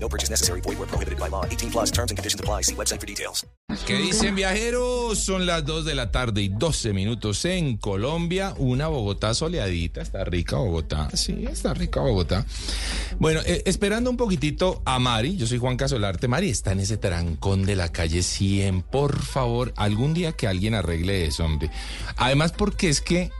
No purchase necessary. Void where prohibited by law. 18 plus terms and conditions apply. See website for details. ¿Qué dicen viajeros? Son las 2 de la tarde y 12 minutos en Colombia. Una Bogotá soleadita. Está rica Bogotá. Sí, está rica Bogotá. Bueno, eh, esperando un poquitito a Mari. Yo soy Juan Casolarte. Mari está en ese trancón de la calle 100. Por favor, algún día que alguien arregle eso, hombre. Además, porque es que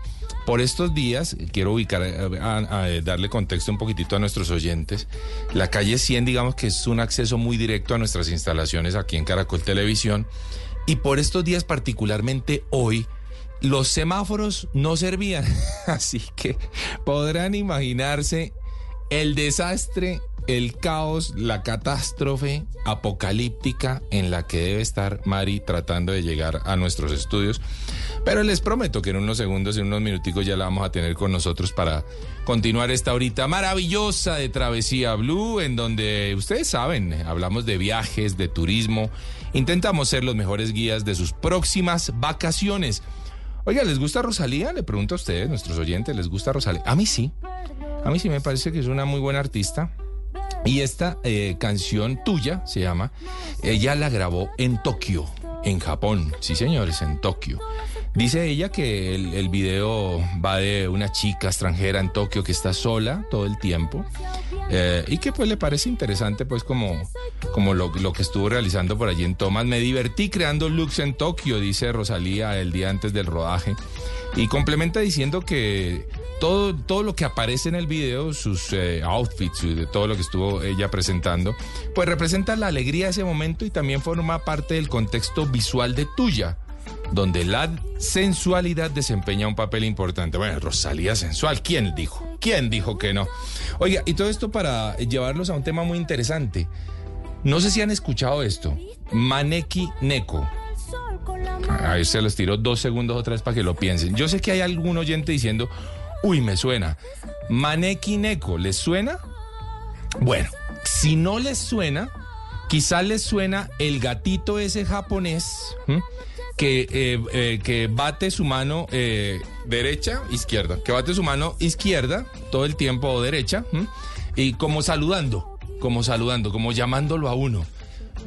por estos días, quiero ubicar, eh, a- darle contexto un poquitito a nuestros oyentes. La calle 100, digamos que es un acceso muy directo a nuestras instalaciones aquí en Caracol Televisión. Y por estos días, particularmente hoy, los semáforos no servían. Así que podrán imaginarse el desastre, el caos, la catástrofe apocalíptica en la que debe estar Mari tratando de llegar a nuestros estudios. Pero les prometo que en unos segundos, en unos minuticos ya la vamos a tener con nosotros para continuar esta horita maravillosa de Travesía Blue, en donde ustedes saben, hablamos de viajes, de turismo, intentamos ser los mejores guías de sus próximas vacaciones. Oiga, ¿les gusta Rosalía? Le pregunto a ustedes, nuestros oyentes, ¿les gusta Rosalía? A mí sí. A mí sí me parece que es una muy buena artista. Y esta eh, canción tuya se llama, ella la grabó en Tokio, en Japón. Sí, señores, en Tokio. Dice ella que el, video va de una chica extranjera en Tokio que está sola todo el tiempo eh, y que pues le parece interesante pues como, como lo, lo que estuvo realizando por allí en Thomas. Me divertí creando looks en Tokio, dice Rosalía el día antes del rodaje. Y complementa diciendo que todo, todo lo que aparece en el video, sus eh, outfits, de todo lo que estuvo ella presentando, pues representa la alegría de ese momento y también forma parte del contexto visual de tuya, donde la sensualidad desempeña un papel importante. Bueno, Rosalía sensual, ¿quién dijo? ¿Quién dijo que no? Oiga, y todo esto para llevarlos a un tema muy interesante. No sé si han escuchado esto. Maneki Neko. Ahí se los tiro dos segundos otra vez para que lo piensen. Yo sé que hay algún oyente diciendo, uy, me suena. Maneki Neko, ¿les suena? Bueno, si no les suena, quizás les suena el gatito ese japonés que, eh, eh, que bate su mano eh, derecha, izquierda, que bate su mano izquierda todo el tiempo o derecha y como saludando, como saludando, como llamándolo a uno.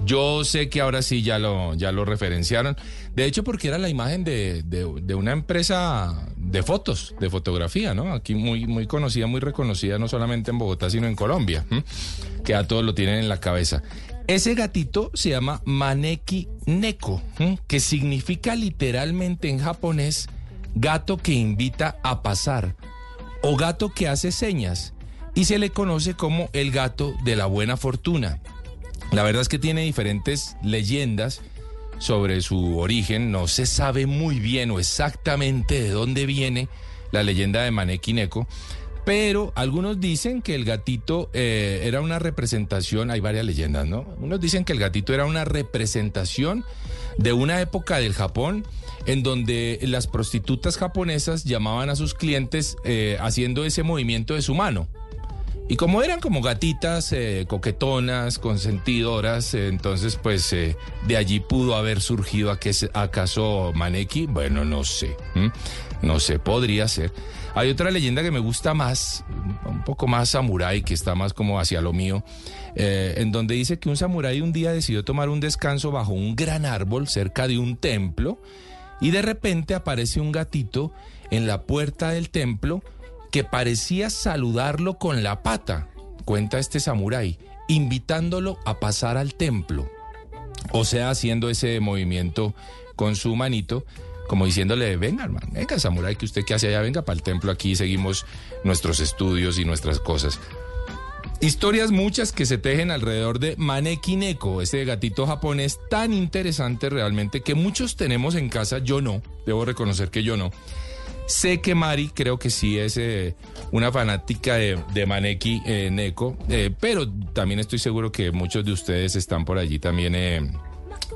Yo sé que ahora sí ya lo, ya lo referenciaron. De hecho, porque era la imagen de, de- de una empresa de fotos, de fotografía, ¿no? Aquí muy, muy conocida, muy reconocida, no solamente en Bogotá, sino en Colombia, que a todos lo tienen en la cabeza. Ese gatito se llama Maneki Neko, que significa literalmente en japonés gato que invita a pasar o gato que hace señas y se le conoce como el gato de la buena fortuna. La verdad es que tiene diferentes leyendas sobre su origen. No se sabe muy bien o exactamente de dónde viene la leyenda de Maneki Neko. Pero algunos dicen que el gatito eh, era una representación, hay varias leyendas, ¿no? Unos dicen que el gatito era una representación de una época del Japón en donde las prostitutas japonesas llamaban a sus clientes eh, haciendo ese movimiento de su mano. Y como eran como gatitas eh, coquetonas, consentidoras, eh, entonces pues eh, de allí pudo haber surgido aqu- acaso Maneki. Bueno, no sé, no sé, podría ser. Hay otra leyenda que me gusta más, un poco más samurái, que está más como hacia lo mío, en donde dice que un samurái un día decidió tomar un descanso bajo un gran árbol cerca de un templo y de repente aparece un gatito en la puerta del templo que parecía saludarlo con la pata, cuenta este samurái, invitándolo a pasar al templo. O sea, haciendo ese movimiento con su manito, como diciéndole, venga, hermano, venga, samurái, que usted que hace allá, venga para el templo, aquí seguimos nuestros estudios y nuestras cosas. Historias muchas que se tejen alrededor de Maneki Neko, este gatito japonés tan interesante realmente que muchos tenemos en casa, yo no, debo reconocer que yo no. Sé que Mari creo que sí es eh, una fanática de, de Maneki eh, Neko, eh, pero también estoy seguro que muchos de ustedes están por allí también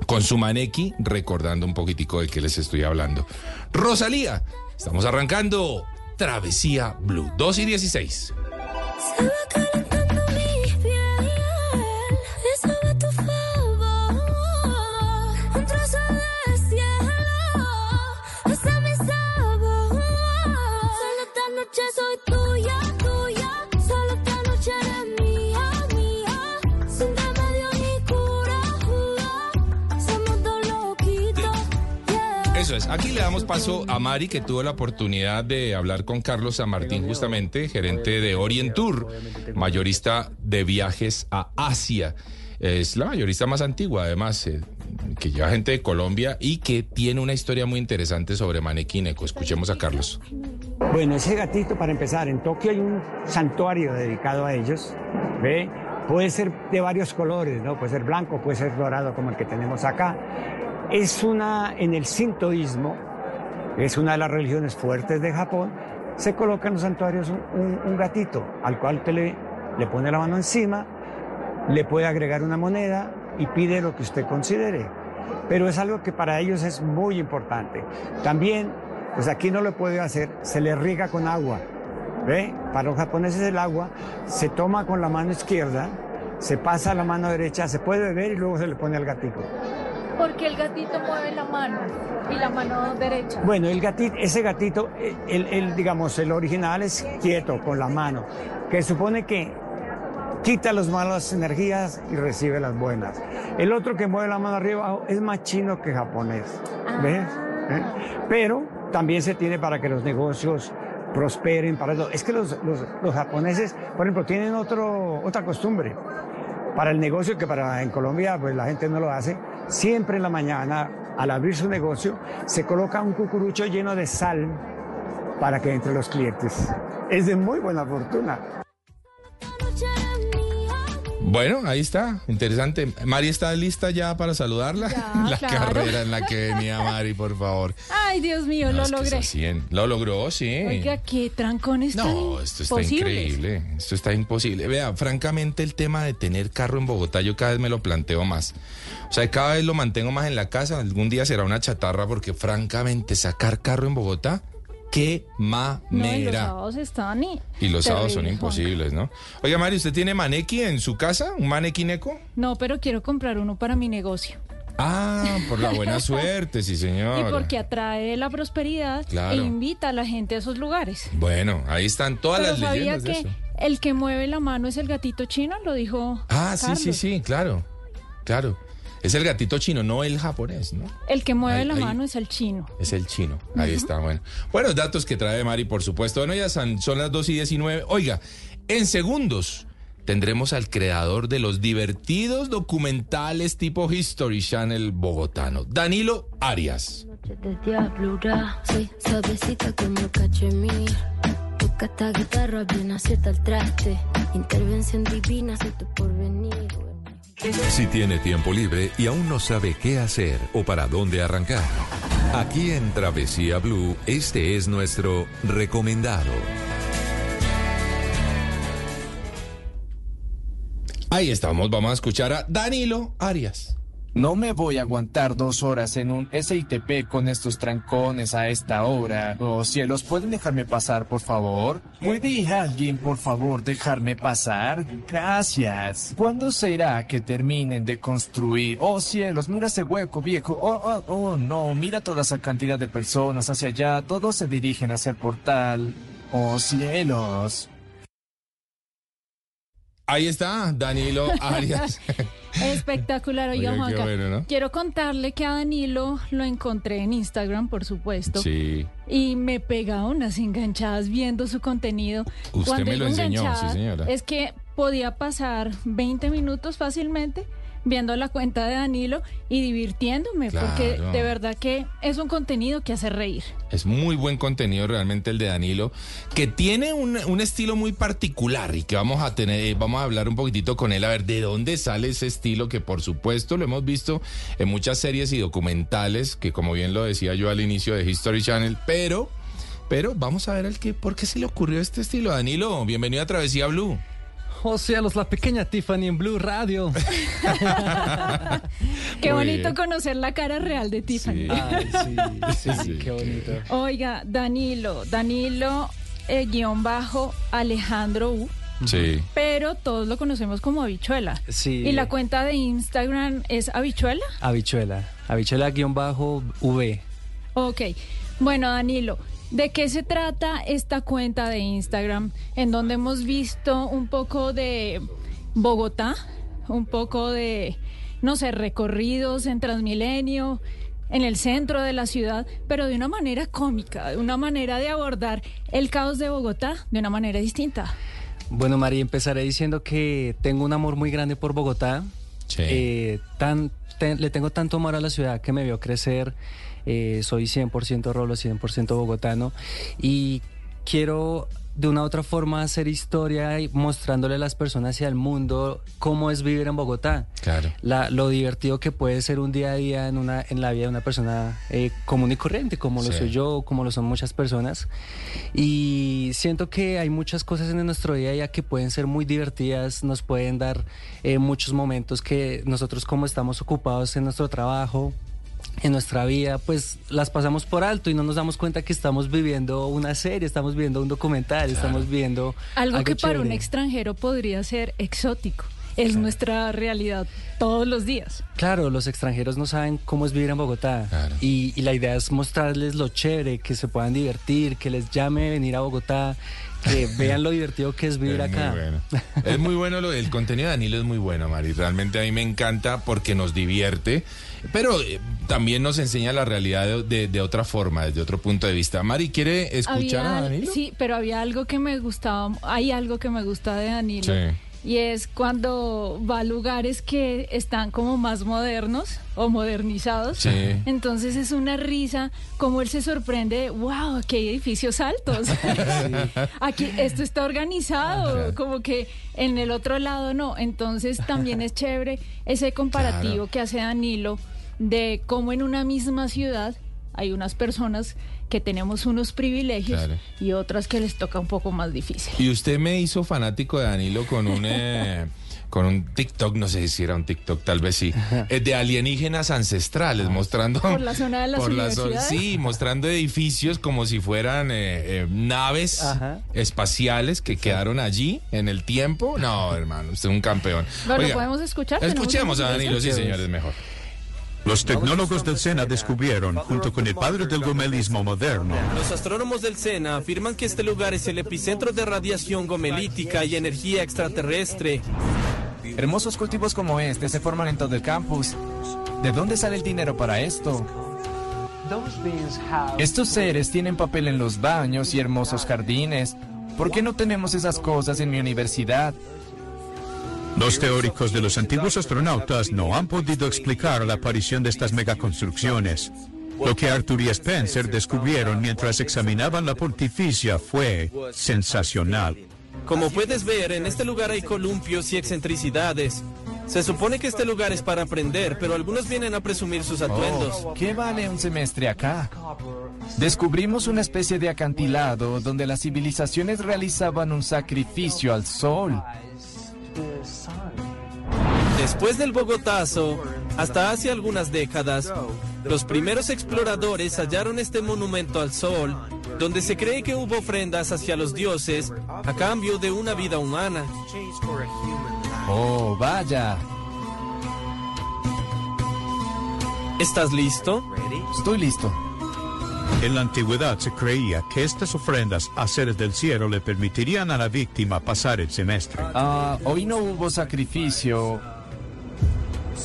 con su maneki, recordando un poquitico de qué les estoy hablando. Rosalía, estamos arrancando Travesía Blue 2 y 16. Aquí le damos paso a Mari, que tuvo la oportunidad de hablar con Carlos San Martín, justamente, gerente de Orient Tour, mayorista de viajes a Asia. Es la mayorista más antigua, además, eh, que lleva gente de Colombia y que tiene una historia muy interesante sobre Manequineco. Escuchemos a Carlos. Bueno, ese gatito, para empezar, en Tokio hay un santuario dedicado a ellos, ¿ve? Puede ser de varios colores, ¿no? Puede ser blanco, puede ser dorado como el que tenemos acá. Es una, en el sintoísmo, es una de las religiones fuertes de Japón, se coloca en los santuarios un, gatito al cual usted le, le pone la mano encima, le puede agregar una moneda y pide lo que usted considere. Pero es algo que para ellos es muy importante. También, pues aquí no lo puede hacer, se le riega con agua. ¿Ve? Para los japoneses el agua se toma con la mano izquierda, se pasa a la mano derecha, se puede beber y luego se le pone al gatito. Porque el gatito mueve la mano y la mano derecha. Bueno, el gatito, ese gatito, eh, el, el, digamos, el original es quieto, con la mano, que supone que quita las malas energías y recibe las buenas. El otro que mueve la mano arriba abajo es más chino que japonés, ¿ves? ¿Eh? Pero también se tiene para que los negocios prosperen, para eso. Es que los, los- los japoneses, por ejemplo, tienen otro, otra costumbre. Para el negocio, que para en Colombia pues la gente no lo hace, siempre en la mañana, al abrir su negocio, se coloca un cucurucho lleno de sal para que entre los clientes. Es de muy buena fortuna. Bueno, ahí está, interesante. Mari está lista ya para saludarla. Ya, la claro. carrera en la que venía Mari, por favor. Ay, Dios mío, No, lo logré. Lo logró, sí. Oiga, qué trancones No, esto está increíble. Esto está imposible. Vea, francamente, el tema de tener carro en Bogotá, yo cada vez me lo planteo más. O sea, cada vez lo mantengo más en la casa. Algún día será una chatarra, porque francamente, sacar carro en Bogotá, qué No, y los mamera. sábados están y... y los sábados son imposibles, ¿no? Oiga, Mari, ¿usted tiene manequi en su casa? ¿Un manequineco? No, pero quiero comprar uno para mi negocio. Ah, por la buena suerte, sí, señor. Y porque atrae la prosperidad Claro. e invita a la gente a esos lugares. Bueno, ahí están todas pero las sabía leyendas de eso. el que mueve la mano es el gatito chino, lo dijo Ah, sí, sí, sí, claro. Claro. Es el gatito chino, no el japonés, ¿no? El que mueve Ahí- la ahí- mano es el chino. Es el chino. Ahí está, bueno. Buenos datos que trae Mari, por supuesto. Bueno, ya son, son las 2 y 19. Oiga, en segundos tendremos al creador de los divertidos documentales tipo History Channel bogotano, Danilo Arias. Noche de diablura, soy suavecita como cachemir. Toca esta guitarra bien acierta el traste. Intervención divina, soy tu porvenir. Si tiene tiempo libre y aún no sabe qué hacer o para dónde arrancar. Aquí en Travesía Blue, este es nuestro recomendado. Ahí estamos, vamos a escuchar a Danilo Arias. No me voy a aguantar dos horas en un SITP con estos trancones a esta hora. Oh cielos, ¿pueden dejarme pasar, por favor? ¿Puede alguien, por favor, dejarme pasar? Gracias. ¿Cuándo será que terminen de construir? Oh cielos, mira ese hueco viejo. Oh, oh, oh, no, mira toda esa cantidad de personas hacia allá. Todos se dirigen hacia el portal. Oh cielos. Ahí está, Danilo Arias. Espectacular, oiga, Oiga, Juanca. bueno, ¿no? Quiero contarle que a Danilo lo encontré en Instagram, por supuesto. sí. Y me pegaba unas enganchadas viendo su contenido. Usted Cuando me lo enseñó, sí, señora. Es que podía pasar 20 minutos fácilmente viendo la cuenta de Danilo y divirtiéndome, porque de verdad que es un contenido que hace reír. Es muy buen contenido realmente el de Danilo, que tiene un, un estilo muy particular y que vamos a tener, eh, vamos a hablar un poquitito con él a ver de dónde sale ese estilo que por supuesto lo hemos visto en muchas series y documentales, que como bien lo decía yo al inicio de History Channel, pero, pero vamos a ver el que, por qué se le ocurrió este estilo. Danilo, bienvenido a Travesía Blue. Oh cielos, la pequeña Tiffany en Blue Radio. Qué Muy bonito bien. conocer la cara real de Tiffany. Sí. Ay, sí, sí, Sí. qué bonito. Oiga, Danilo, Danilo, eh, guion bajo, Alejandro U. Sí. Pero todos lo conocemos como Habichuela. Sí. ¿Y la cuenta de Instagram es Habichuela? Habichuela. Habichuela guion bajo V. Ok. Bueno, Danilo, ¿de qué se trata esta cuenta de Instagram en donde hemos visto un poco de Bogotá, un poco de, no sé, recorridos en Transmilenio, en el centro de la ciudad, pero de una manera cómica, de una manera de abordar el caos de Bogotá de una manera distinta? Bueno, María, empezaré diciendo que tengo un amor muy grande por Bogotá. Sí. Eh, tan, te- le tengo tanto amor a la ciudad que me vio crecer. Eh, soy 100% rolo, 100% bogotano. Y quiero de una u otra forma hacer historia y mostrándole a las personas y al mundo cómo es vivir en Bogotá. Claro. La- lo divertido que puede ser un día a día en, una, en la vida de una persona eh, común y corriente, como lo Sí. soy yo, como lo son muchas personas. Y siento que hay muchas cosas en nuestro día a día que pueden ser muy divertidas, nos pueden dar eh, muchos momentos que nosotros como estamos ocupados en nuestro trabajo, en nuestra vida, pues las pasamos por alto y no nos damos cuenta que estamos viviendo una serie, estamos viviendo un documental, estamos viendo Algo, que para un extranjero podría ser exótico. Es nuestra realidad todos los días. Claro, los extranjeros no saben cómo es vivir en Bogotá. Claro. Y, y la idea es mostrarles lo chévere, que se puedan divertir, que les llame venir a Bogotá, que vean lo divertido que es vivir Es acá. Muy bueno. Es muy bueno lo el contenido de Danilo es muy bueno, Mari. Realmente a mí me encanta porque nos divierte, pero eh, también nos enseña la realidad de, de- de otra forma, desde otro punto de vista. Mari, ¿quiere escuchar Había- a Danilo? Sí, pero había algo que me gustaba, hay algo que me gusta de Danilo. Sí. Y es cuando va a lugares que están como más modernos o modernizados. Sí. Entonces es una risa como él se sorprende, wow, qué edificios altos. Aquí esto está organizado, como que en el otro lado no. Entonces también es chévere ese comparativo Claro. que hace Danilo de cómo en una misma ciudad hay unas personas que tenemos unos privilegios Claro. y otras que les toca un poco más difícil. Y usted me hizo fanático de Danilo con un eh, con un TikTok, no sé si era un TikTok, tal vez sí, eh, de alienígenas ancestrales, mostrando Por la zona de las por la sí, mostrando edificios como si fueran eh, eh, naves Ajá. espaciales que quedaron allí en el tiempo. No, hermano, usted es un campeón. Bueno, Oiga, ¿podemos escuchar? ¿Tenemos Escuchemos a Danilo, sí, señores, mejor. Los tecnólogos del SENA descubrieron, junto con el padre del gomelismo moderno, Los astrónomos del SENA afirman que este lugar es el epicentro de radiación gomelítica y energía extraterrestre. Hermosos cultivos como este se forman en todo el campus. ¿De dónde sale el dinero para esto? Estos seres tienen papel en los baños y hermosos jardines. ¿Por qué no tenemos esas cosas en mi universidad? Los teóricos de los antiguos astronautas no han podido explicar la aparición de estas megaconstrucciones. Lo que Arthur y Spencer descubrieron mientras examinaban la pontificia fue sensacional. Como puedes ver, en este lugar hay columpios y excentricidades. Se supone que este lugar es para aprender, pero algunos vienen a presumir sus atuendos. Oh, ¿Qué vale un semestre acá? Descubrimos una especie de acantilado donde las civilizaciones realizaban un sacrificio al sol. Después del Bogotazo, hasta hace algunas décadas, los primeros exploradores hallaron este monumento al sol, donde se cree que hubo ofrendas hacia los dioses a cambio de una vida humana. Oh, vaya. ¿Estás listo? Estoy listo. En la antigüedad se creía que estas ofrendas a seres del cielo le permitirían a la víctima pasar el semestre. Ah, hoy no hubo sacrificio.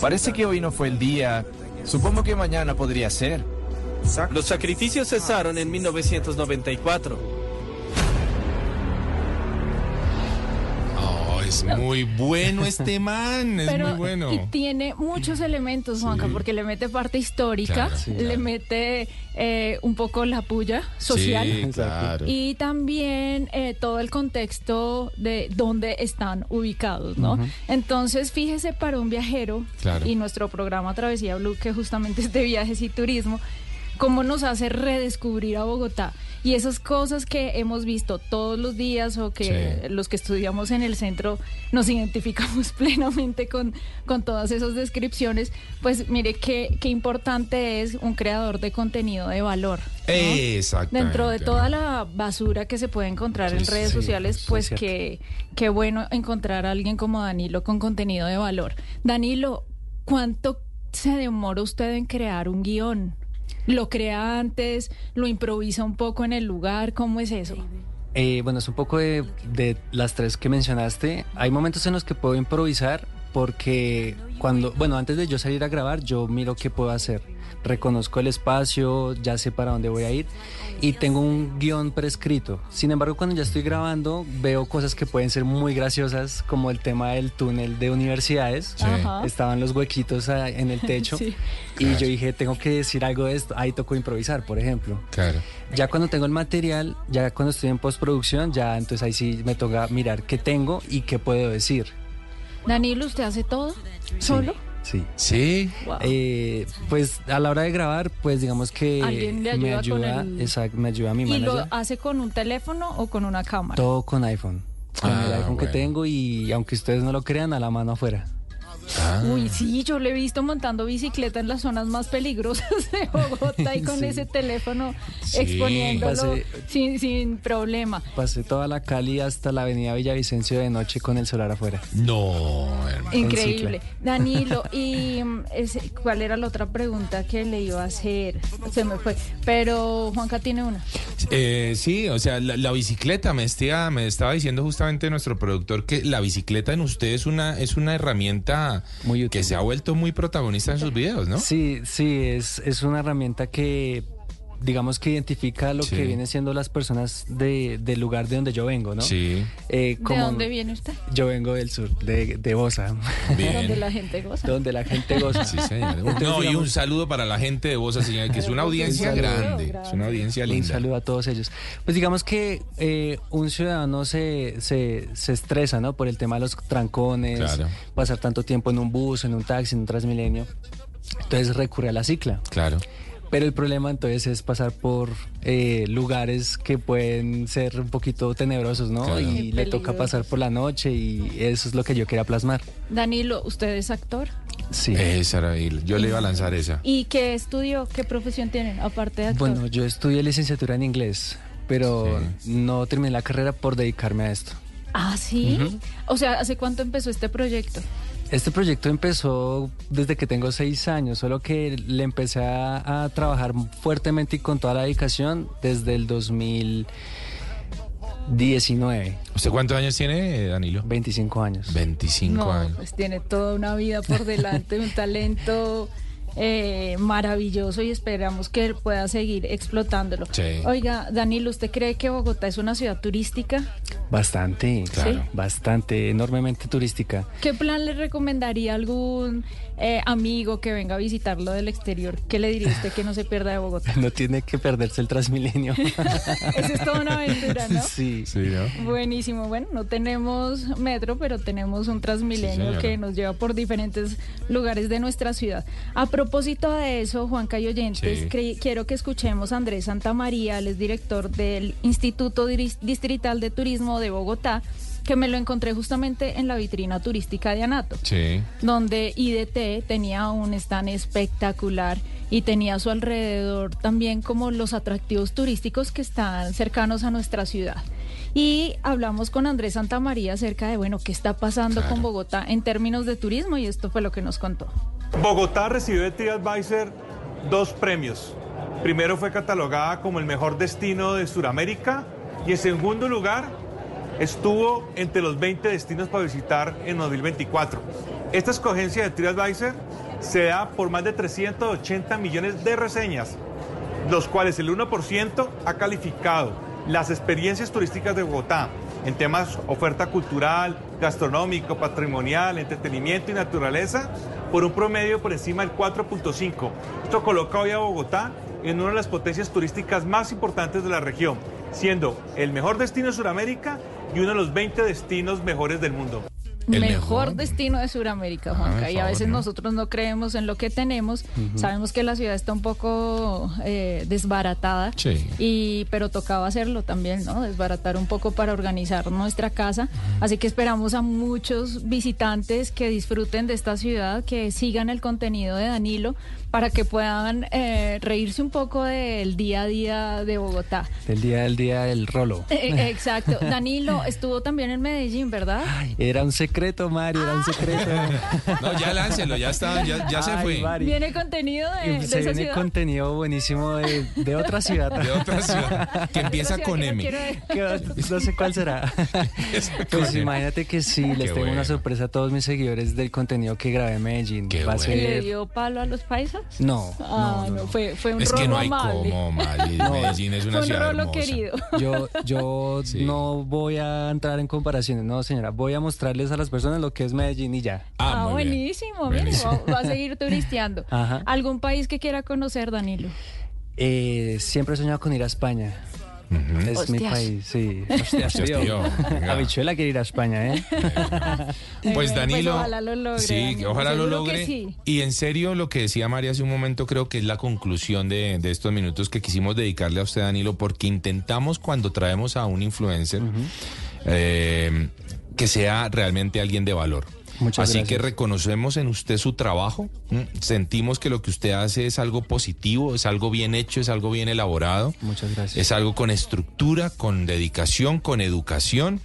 Parece que hoy no fue el día. Supongo que mañana podría ser. Los sacrificios cesaron en 1994. Es muy bueno este man, es Pero muy bueno. y tiene muchos elementos, Juanca, Sí. porque le mete parte histórica, Claro, sí, le claro. mete eh, un poco la puya social. Sí, claro. Y también eh, todo el contexto de dónde están ubicados, ¿no? Entonces, fíjese para un viajero Claro. y nuestro programa Travesía Blue, que justamente es de viajes y turismo, cómo nos hace redescubrir a Bogotá. Y esas cosas que hemos visto todos los días o que los que estudiamos en el centro nos identificamos plenamente con, con todas esas descripciones, pues mire qué, qué importante es un creador de contenido de valor. ¿no? Exactamente. Dentro de toda la basura que se puede encontrar en redes sí, sociales, pues que qué bueno encontrar a alguien como Danilo con contenido de valor. Danilo, ¿cuánto se demora usted en crear un guion? ¿Lo crea antes? ¿Lo improvisa un poco en el lugar? ¿Cómo es eso? Eh, bueno, es un poco de, de las tres que mencionaste. Hay momentos en los que puedo improvisar porque cuando, bueno, antes de yo salir a grabar, yo miro qué puedo hacer. Reconozco el espacio, ya sé para dónde voy a ir y tengo un guion prescrito. Sin embargo, cuando ya estoy grabando, veo cosas que pueden ser muy graciosas, como el tema del túnel de universidades. Sí. Estaban los huequitos en el techo Sí. y yo dije, tengo que decir algo de esto. Ahí tocó improvisar, por ejemplo. Claro. Ya cuando tengo el material, ya cuando estoy en postproducción, ya entonces ahí sí me toca mirar qué tengo y qué puedo decir. Danilo, ¿usted hace todo? ¿Solo? Sí. Sí. Wow. Eh, pues a la hora de grabar, pues digamos que Alguien le me ayuda con ayuda, el- exacto, me ayuda mi ¿Y lo hace con un teléfono o con una cámara? Todo con iPhone. Con Ah, el iPhone que tengo y aunque ustedes no lo crean, a la mano afuera. Ah. Uy, sí, yo le he visto montando bicicleta en las zonas más peligrosas de Bogotá y con Sí. ese teléfono Sí. exponiéndolo Pasé- sin, sin problema. Pasé toda la Cali hasta la avenida Villavicencio de noche con el celular afuera. No, hermano. Increíble. Danilo, ¿y mm, ese- cuál era la otra pregunta que le iba a hacer? Se me fue. Pero Juanca tiene una. Eh, sí, o sea, la, la bicicleta, me, estía- me estaba diciendo justamente nuestro productor que la bicicleta en usted es una, es una herramienta Muy útil. que se ha vuelto muy protagonista en sus videos, ¿no? Sí, sí, es, es una herramienta que digamos que identifica lo Sí. que vienen siendo las personas de, del lugar de donde yo vengo, ¿no? Sí, Eh, ¿De dónde viene usted? Yo vengo del sur, de, de Bosa, bien. Donde la gente goza. donde la gente goza. Sí, señor. Entonces, No, y un saludo para la gente de Bosa, señor, que es una audiencia Un saludo. grande, es una audiencia Un linda. saludo a todos ellos. Pues digamos que eh, un ciudadano se, se, se estresa, ¿no? Por el tema de los trancones, Claro. pasar tanto tiempo en un bus, en un taxi, en un Transmilenio. Entonces recurre a la cicla. Claro. Pero el problema entonces es pasar por eh, lugares que pueden ser un poquito tenebrosos, ¿no? Claro. Y Qué le toca pasar por la noche y eso es lo que yo quería plasmar. Danilo, ¿usted es actor? Sí. Esa era, y yo le iba a lanzar esa. ¿Y qué estudió? ¿Qué profesión tiene aparte de actor? Bueno, yo estudié licenciatura en inglés, pero no terminé la carrera por dedicarme a esto. Ah, sí. O sea, ¿hace cuánto empezó este proyecto? Este proyecto empezó desde que tengo seis años, solo que le empecé a, a trabajar fuertemente y con toda la dedicación desde el 2019, ¿Usted cuántos años tiene, Danilo? 25 años. 25 no, años. pues tiene toda una vida por delante, un talento eh, maravilloso y esperamos que él pueda seguir explotándolo. Sí. Oiga, Danilo, ¿usted cree que Bogotá es una ciudad turística? Bastante, Claro. bastante, enormemente turística. ¿Qué plan le recomendaría a algún eh, amigo que venga a visitarlo del exterior? ¿Qué le diría usted que no se pierda de Bogotá? No tiene que perderse el Transmilenio. Esa es toda una aventura, ¿no? sí. Sí, ¿no? Buenísimo. Bueno, no tenemos metro, pero tenemos un Transmilenio que nos lleva por diferentes lugares de nuestra ciudad. A propósito de eso, Juanca y oyentes, Sí. quiero que escuchemos a Andrés Santamaría, él es director del Instituto Distrital de Turismo de Bogotá, que me lo encontré justamente en la vitrina turística de Anato Sí. donde IDT tenía un stand espectacular y tenía a su alrededor también como los atractivos turísticos que están cercanos a nuestra ciudad. Y hablamos con Andrés Santamaría acerca de, bueno, qué está pasando Claro. con Bogotá en términos de turismo y esto fue lo que nos contó. Bogotá recibió de TripAdvisor dos premios. Primero fue catalogada como el mejor destino de Sudamérica y en segundo lugar estuvo entre los 20 destinos para visitar en 2024. Esta escogencia de TripAdvisor se da por más de 380 millones de reseñas, los cuales el 1% ha calificado las experiencias turísticas de Bogotá en temas oferta cultural, gastronómico, patrimonial, entretenimiento y naturaleza por un promedio por encima del 4.5. Esto coloca hoy a Bogotá en una de las potencias turísticas más importantes de la región, siendo el mejor destino de Sudamérica y uno de los 20 destinos mejores del mundo. El mejor, mejor. destino de Sudamérica, Ah, Juanca. y a favor, veces ¿no? nosotros no creemos en lo que tenemos. Sabemos que la ciudad está un poco eh, desbaratada. Sí. Y, pero tocaba hacerlo también, ¿no? Desbaratar un poco para organizar nuestra casa. Así que esperamos a muchos visitantes que disfruten de esta ciudad, que sigan el contenido de Danilo para que puedan eh, reírse un poco del día a día de Bogotá. El día del día del rolo. Eh, Exacto. Danilo estuvo también en Medellín, ¿verdad? Era un secreto, Mario, era un secreto. No, ya láncelo, ya está, ya, ya se Ay, fue. Mari. Viene contenido de, de Se esa viene ciudad. contenido buenísimo de, de otra ciudad. De otra ciudad, que empieza ciudad con que no M. no sé cuál será. Pues imagínate que sí, les tengo bueno. una sorpresa a todos mis seguidores del contenido que grabé en Medellín. Qué Va a bueno. ¿Le ser... dio palo a los paisas? No, Ah, no, no, no. fue, fue un Es que rolo no hay amable. cómo, Mari. No. Medellín es una Fue un ciudad rolo hermosa. querido. Yo, yo Sí. no voy a entrar en comparaciones, no, señora. Voy a mostrarles a las personas lo que es Medellín y ya. Ah, muy bien. buenísimo, mire, Buenísimo. va, va a seguir turisteando. Ajá. ¿Algún país que quiera conocer, Danilo? Eh, siempre he soñado con ir a España. Es mi país, sí. Hostias, tío. tío. Habichuela quiere ir a España, ¿eh? Pues Eh, Danilo, ojalá lo logre, sí, Danilo, ojalá lo logre. sí. Y en serio, lo que decía María hace un momento, creo que es la conclusión de, de estos minutos que quisimos dedicarle a usted, Danilo, porque intentamos cuando traemos a un influencer eh, que sea realmente alguien de valor. Muchas Así gracias. que reconocemos en usted su trabajo, ¿m? sentimos que lo que usted hace es algo positivo, es algo bien hecho, es algo bien elaborado. Muchas gracias. Es algo con estructura, con dedicación, con educación.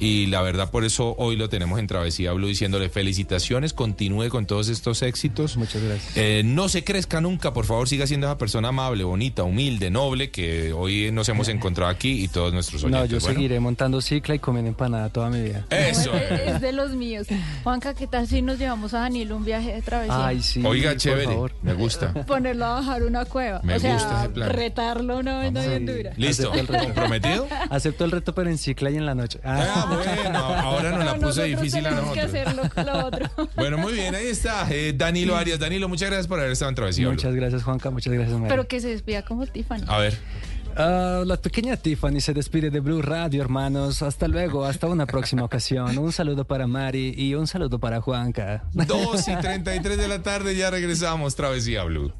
Y la verdad, por eso hoy lo tenemos en Travesía Blue diciéndole felicitaciones, continúe con todos estos éxitos. Muchas gracias. Eh, no se crezca nunca, por favor, siga siendo esa persona amable, bonita, humilde, noble que hoy nos hemos encontrado aquí y todos nuestros No, oyentes. yo Bueno, seguiré montando cicla y comiendo empanada toda mi vida. Eso. es, de los míos. Juanca, ¿qué tal si nos llevamos a Danilo un viaje de travesía? Ay, sí. Oiga, por chévere, favor. me gusta. Ponerlo a bajar una cueva. Me o sea, gusta ese plan. retarlo una vez bien Sí. dura. Listo, Acepto el reto. ¿comprometido? Acepto el reto, pero en cicla y en la noche. Ah, bueno, ahora nos la puso nosotros difícil a tenemos que nosotros. hacerlo lo otro. Bueno, muy bien, ahí está. eh, Danilo Arias. Danilo, muchas gracias por haber estado en Travesía. Muchas gracias, Juanca. Muchas gracias, María. Pero que se despida como Tiffany. A ver. Ah, la pequeña Tiffany se despide de Blue Radio, hermanos. Hasta luego, hasta una próxima ocasión. Un saludo para Mari y un saludo para Juanca. 2 y 33 de la tarde, ya regresamos. Travesía Blue.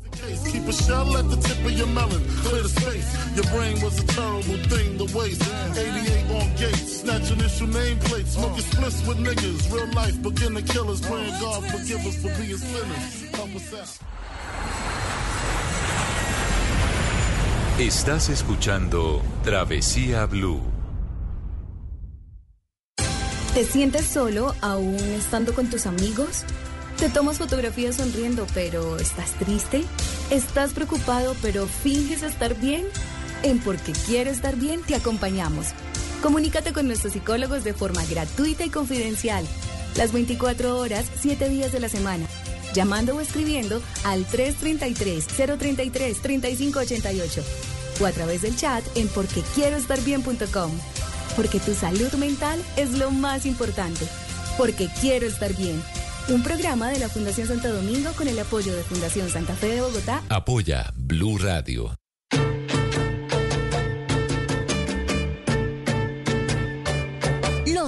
Estás escuchando Travesía Blue. ¿Te sientes solo aún estando con tus amigos? ¿Te tomas fotografías sonriendo pero estás triste? ¿Estás preocupado pero finges estar bien? En Porque Quiero Estar Bien te acompañamos. Comunícate con nuestros psicólogos de forma gratuita y confidencial. Las 24 horas, 7 días de la semana. Llamando o escribiendo al 333-033-3588 o a través del chat en porquequieroestarbien.com. Porque tu salud mental es lo más importante. Porque quiero estar bien. Un programa de la Fundación Santo Domingo con el apoyo de Fundación Santa Fe de Bogotá. Apoya Blue Radio.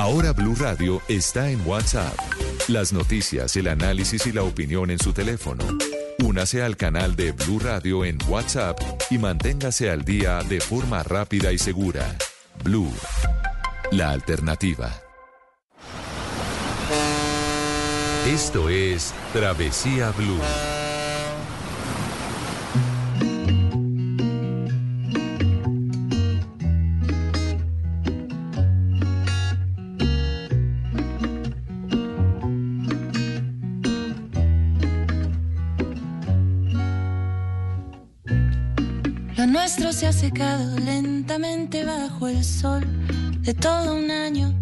Ahora Blue Radio está en WhatsApp. Las noticias, el análisis y la opinión en su teléfono. Únase al canal de Blue Radio en WhatsApp y manténgase al día de forma rápida y segura. Blue, la alternativa. Esto es Travesía Blue. Lentamente bajo el sol de todo un año.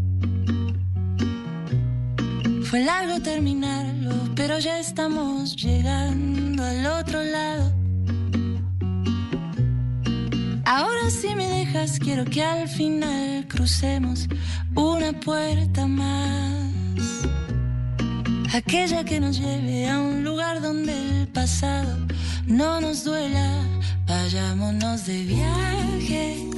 Fue largo terminarlo, pero ya estamos llegando al otro lado. Ahora si me dejas, quiero que al final crucemos una puerta más. Aquella que nos lleve a un lugar donde el pasado no nos duela. Vayámonos de viaje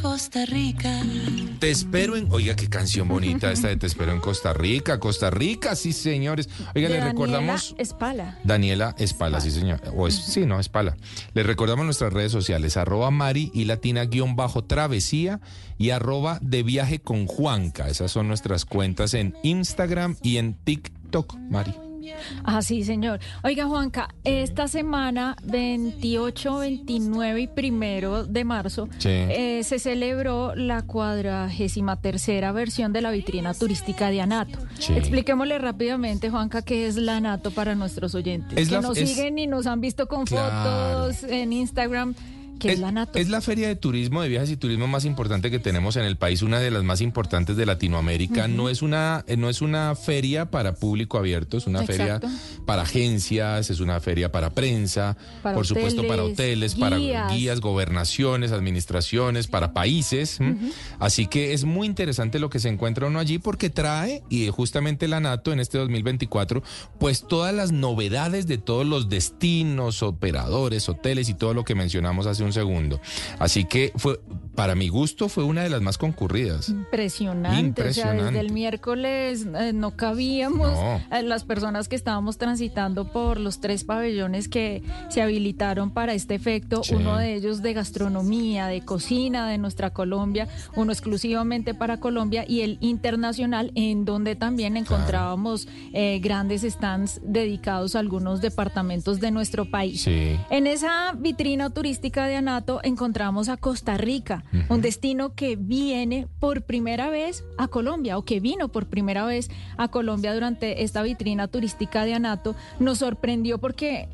Costa Rica. Te espero en. Oiga, qué canción bonita esta de Te espero en Costa Rica. Costa Rica, sí, señores. Oiga, le Daniela recordamos. Espala. Daniela Espala, sí, señor. O es, sí, no, Espala. Les recordamos nuestras redes sociales, arroba Mari y Latina guion bajo travesía y arroba de viaje con Juanca. Esas son nuestras cuentas en Instagram y en TikTok, Mari. Ah, sí, señor. Oiga, Juanca, esta semana, 28, 29 y primero de marzo, Sí. eh, se celebró la cuadragésima tercera versión de la vitrina turística de Anato. Sí. Expliquémosle rápidamente, Juanca, qué es la Anato para nuestros oyentes, Es que la- nos es- siguen y nos han visto con Claro. fotos en Instagram. ¿Qué es, la Anato? Es la feria de turismo, de viajes y turismo más importante que tenemos en el país, una de las más importantes de Latinoamérica. No es una eh, no es una feria para público abierto, es una Exacto. feria para agencias, es una feria para prensa, Para por supuesto para hoteles, para guías. gobernaciones, administraciones, para países. Así que es muy interesante lo que se encuentra uno allí porque trae, y justamente la NATO en este 2024, pues todas las novedades de todos los destinos, operadores, hoteles y todo lo que mencionamos hace un segundo. Así que fue, para mi gusto, fue una de las más concurridas. Impresionante. O sea, Impresionante. desde el miércoles eh, no cabíamos No. eh, las personas que estábamos transitando por los tres pabellones que se habilitaron para este efecto. Sí. Uno de ellos de gastronomía, de cocina de nuestra Colombia, uno exclusivamente para Colombia y el internacional, en donde también encontrábamos eh, grandes stands dedicados a algunos departamentos de nuestro país. Sí. En esa vitrina turística de Anato encontramos a Costa Rica, un destino que viene por primera vez a Colombia o que vino por primera vez a Colombia durante esta vitrina turística de Anato. Nos sorprendió porque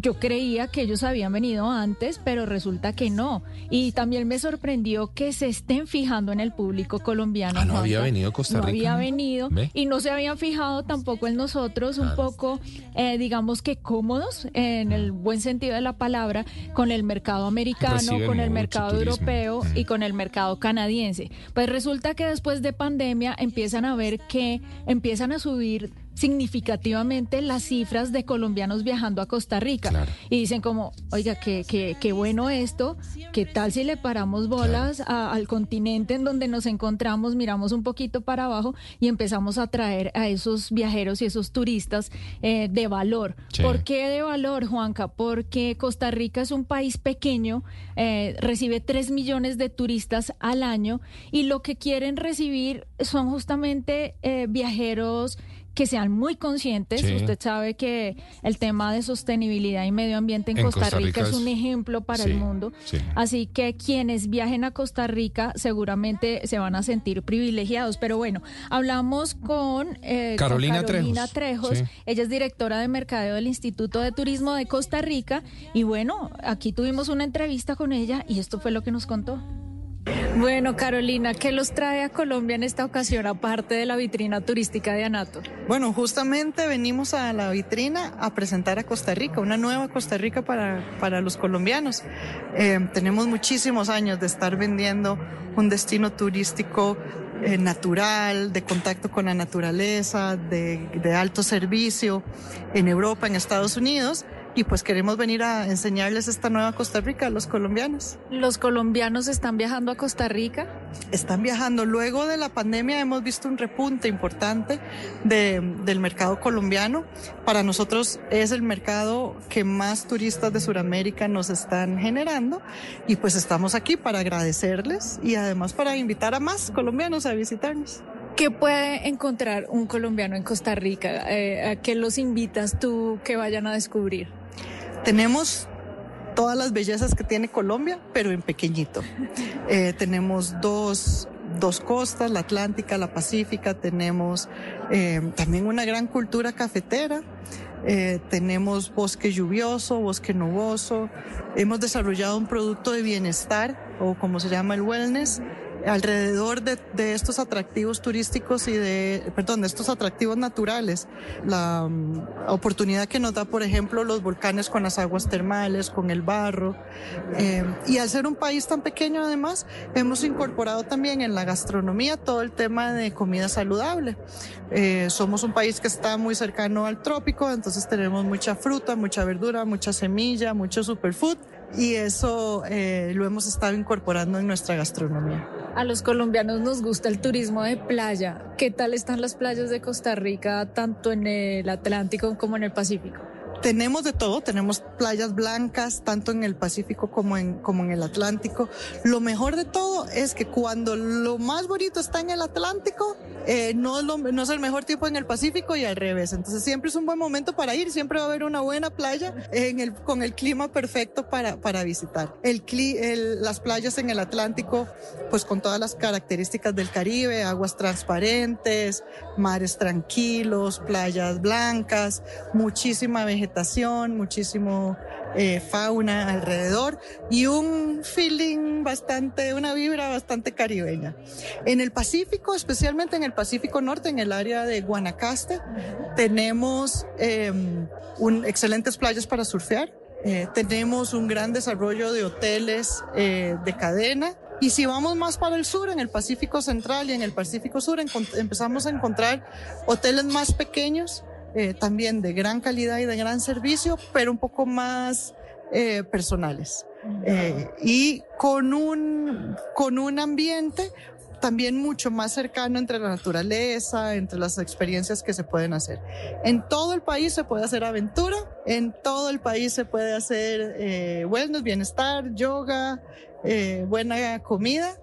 yo creía que ellos habían venido antes, pero resulta que no. Y también me sorprendió que se estén fijando en el público colombiano. Ah, no había venido Costa No Rica. había venido Ve. y no se habían fijado tampoco en nosotros, un poco, eh, digamos que cómodos, en el buen sentido de la palabra, con el mercado americano, Reciben con el mercado turismo. europeo y con el mercado canadiense. Pues resulta que después de pandemia empiezan a ver que empiezan a subir significativamente las cifras de colombianos viajando a Costa Rica. Y dicen como, oiga, qué, qué, qué bueno esto, qué tal si le paramos bolas a- al continente en donde nos encontramos, miramos un poquito para abajo y empezamos a traer a esos viajeros y esos turistas eh, de valor. Sí. ¿Por qué de valor, Juanca? Porque Costa Rica es un país pequeño, eh, recibe 3 millones de turistas al año y lo que quieren recibir son justamente eh, viajeros que sean muy conscientes. Sí. Usted sabe que el tema de sostenibilidad y medio ambiente en, En Costa, Rica, Rica es un ejemplo para Sí, el mundo. sí. Así que quienes viajen a Costa Rica seguramente se van a sentir privilegiados. Pero bueno, hablamos con, eh, con Carolina Carolina Trejos. Ella es directora de mercadeo del Instituto de Turismo de Costa Rica. Y bueno, aquí tuvimos una entrevista con ella y esto fue lo que nos contó. Bueno, Carolina, ¿qué los trae a Colombia en esta ocasión, aparte de la vitrina turística de Anato? Bueno, justamente venimos a la vitrina a presentar a Costa Rica, una nueva Costa Rica para, para los colombianos. Eh, tenemos muchísimos años de estar vendiendo un destino turístico eh, natural, de contacto con la naturaleza, de, de alto servicio en Europa, en Estados Unidos. Y pues queremos venir a enseñarles esta nueva Costa Rica a los colombianos. ¿Los colombianos están viajando a Costa Rica? Están viajando. Luego de la pandemia hemos visto un repunte importante de- del mercado colombiano. Para nosotros es el mercado que más turistas de Sudamérica nos están generando y pues estamos aquí para agradecerles y además para invitar a más colombianos a visitarnos. ¿Qué puede encontrar un colombiano en Costa Rica? Eh, ¿A qué los invitas tú que vayan a descubrir? Tenemos todas las bellezas que tiene Colombia, pero en pequeñito. Eh, tenemos dos, dos costas, la Atlántica, la Pacífica, tenemos eh, también una gran cultura cafetera. eh, tenemos bosque lluvioso, bosque nuboso. Hemos desarrollado un producto de bienestar, o como se llama el wellness, alrededor de, de estos atractivos turísticos y de, perdón, de estos atractivos naturales. La mm, oportunidad que nos da, por ejemplo, los volcanes con las aguas termales, con el barro. Eh, y al ser un país tan pequeño, además, hemos incorporado también en la gastronomía todo el tema de comida saludable. Eh, somos un país que está muy cercano al trópico, entonces tenemos mucha fruta, mucha verdura, mucha semilla, mucho superfood. Y eso eh, lo hemos estado incorporando en nuestra gastronomía. A los colombianos nos gusta el turismo de playa. ¿Qué tal están las playas de Costa Rica, tanto en el Atlántico como en el Pacífico? Tenemos de todo, tenemos playas blancas, tanto en el Pacífico como en, como en el Atlántico. Lo mejor de todo es que cuando lo más bonito está en el Atlántico, eh, no, es lo- no es el mejor tiempo en el Pacífico y al revés. Entonces siempre es un buen momento para ir, siempre va a haber una buena playa en el, con el clima perfecto para, para visitar. El, el- las playas en el Atlántico, pues con todas las características del Caribe, aguas transparentes, mares tranquilos, playas blancas, muchísima vegetación, muchísimo eh, fauna alrededor y un feeling bastante, una vibra bastante caribeña. En el Pacífico, especialmente en el Pacífico Norte, en el área de Guanacaste, tenemos un, excelentes playas para surfear. Eh, tenemos un gran desarrollo de hoteles eh, de cadena. Y si vamos más para el sur, en el Pacífico Central y en el Pacífico Sur, empezamos a encontrar hoteles más pequeños, eh, también de gran calidad y de gran servicio, pero un poco más eh, personales. Eh, y con un, con un ambiente también mucho más cercano entre la naturaleza, entre las experiencias que se pueden hacer. En todo el país se puede hacer aventura, en todo el país se puede hacer eh, wellness, bienestar, yoga, eh, buena comida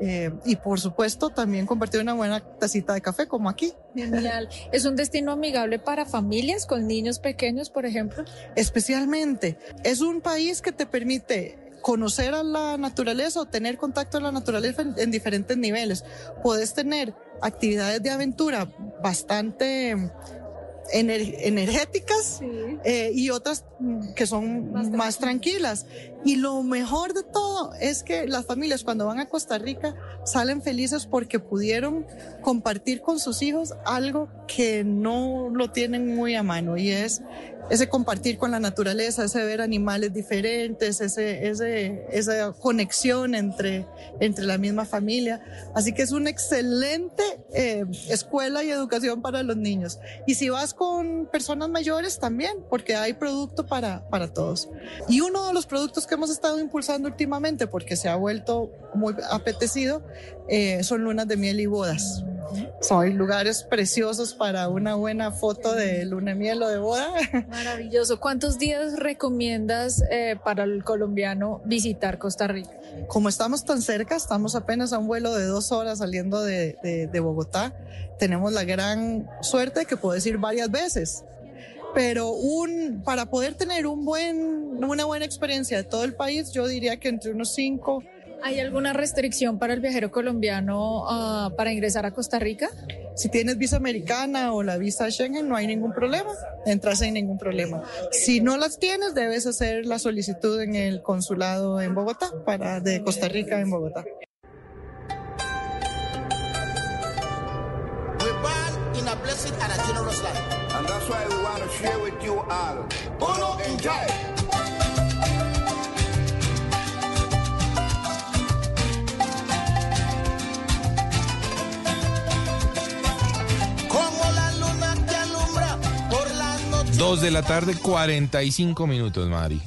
eh, y por supuesto también compartir una buena tacita de café como aquí. Genial. ¿Es un destino amigable para familias con niños pequeños, por ejemplo? Especialmente, es un país que te permite conocer a la naturaleza o tener contacto con la naturaleza en, en diferentes niveles. Puedes tener actividades de aventura bastante ener- energéticas eh, y otras que son más, tranquilas. Y lo mejor de todo es que las familias cuando van a Costa Rica salen felices porque pudieron compartir con sus hijos algo que no lo tienen muy a mano y es ese compartir con la naturaleza, ese ver animales diferentes, ese, ese, esa conexión entre, entre la misma familia. Así que es una excelente eh, escuela y educación para los niños. Y si vas con personas mayores también, porque hay producto para, para todos. Y uno de los productos que hemos estado impulsando últimamente, porque se ha vuelto muy apetecido, eh, son lunas de miel y bodas. Son lugares preciosos para una buena foto de luna miel o de boda. Maravilloso. ¿Cuántos días recomiendas eh, para el colombiano visitar Costa Rica? Como estamos tan cerca, estamos apenas a un vuelo de dos horas saliendo de, de- de Bogotá, tenemos la gran suerte de que puedes ir varias veces. Pero un, para poder tener un buen, una buena experiencia de todo el país, yo diría que entre unos cinco. ¿Hay alguna restricción para el viajero colombiano ah, para ingresar a Costa Rica? Si tienes visa americana o la visa Schengen, no hay ningún problema, entras sin ningún problema. Si no las tienes, debes hacer la solicitud en el consulado en Bogotá, para, de Costa Rica en Bogotá. And that's why we want to share with you all. Uno enjoy. 2 de la tarde, 45 minutos, Mari.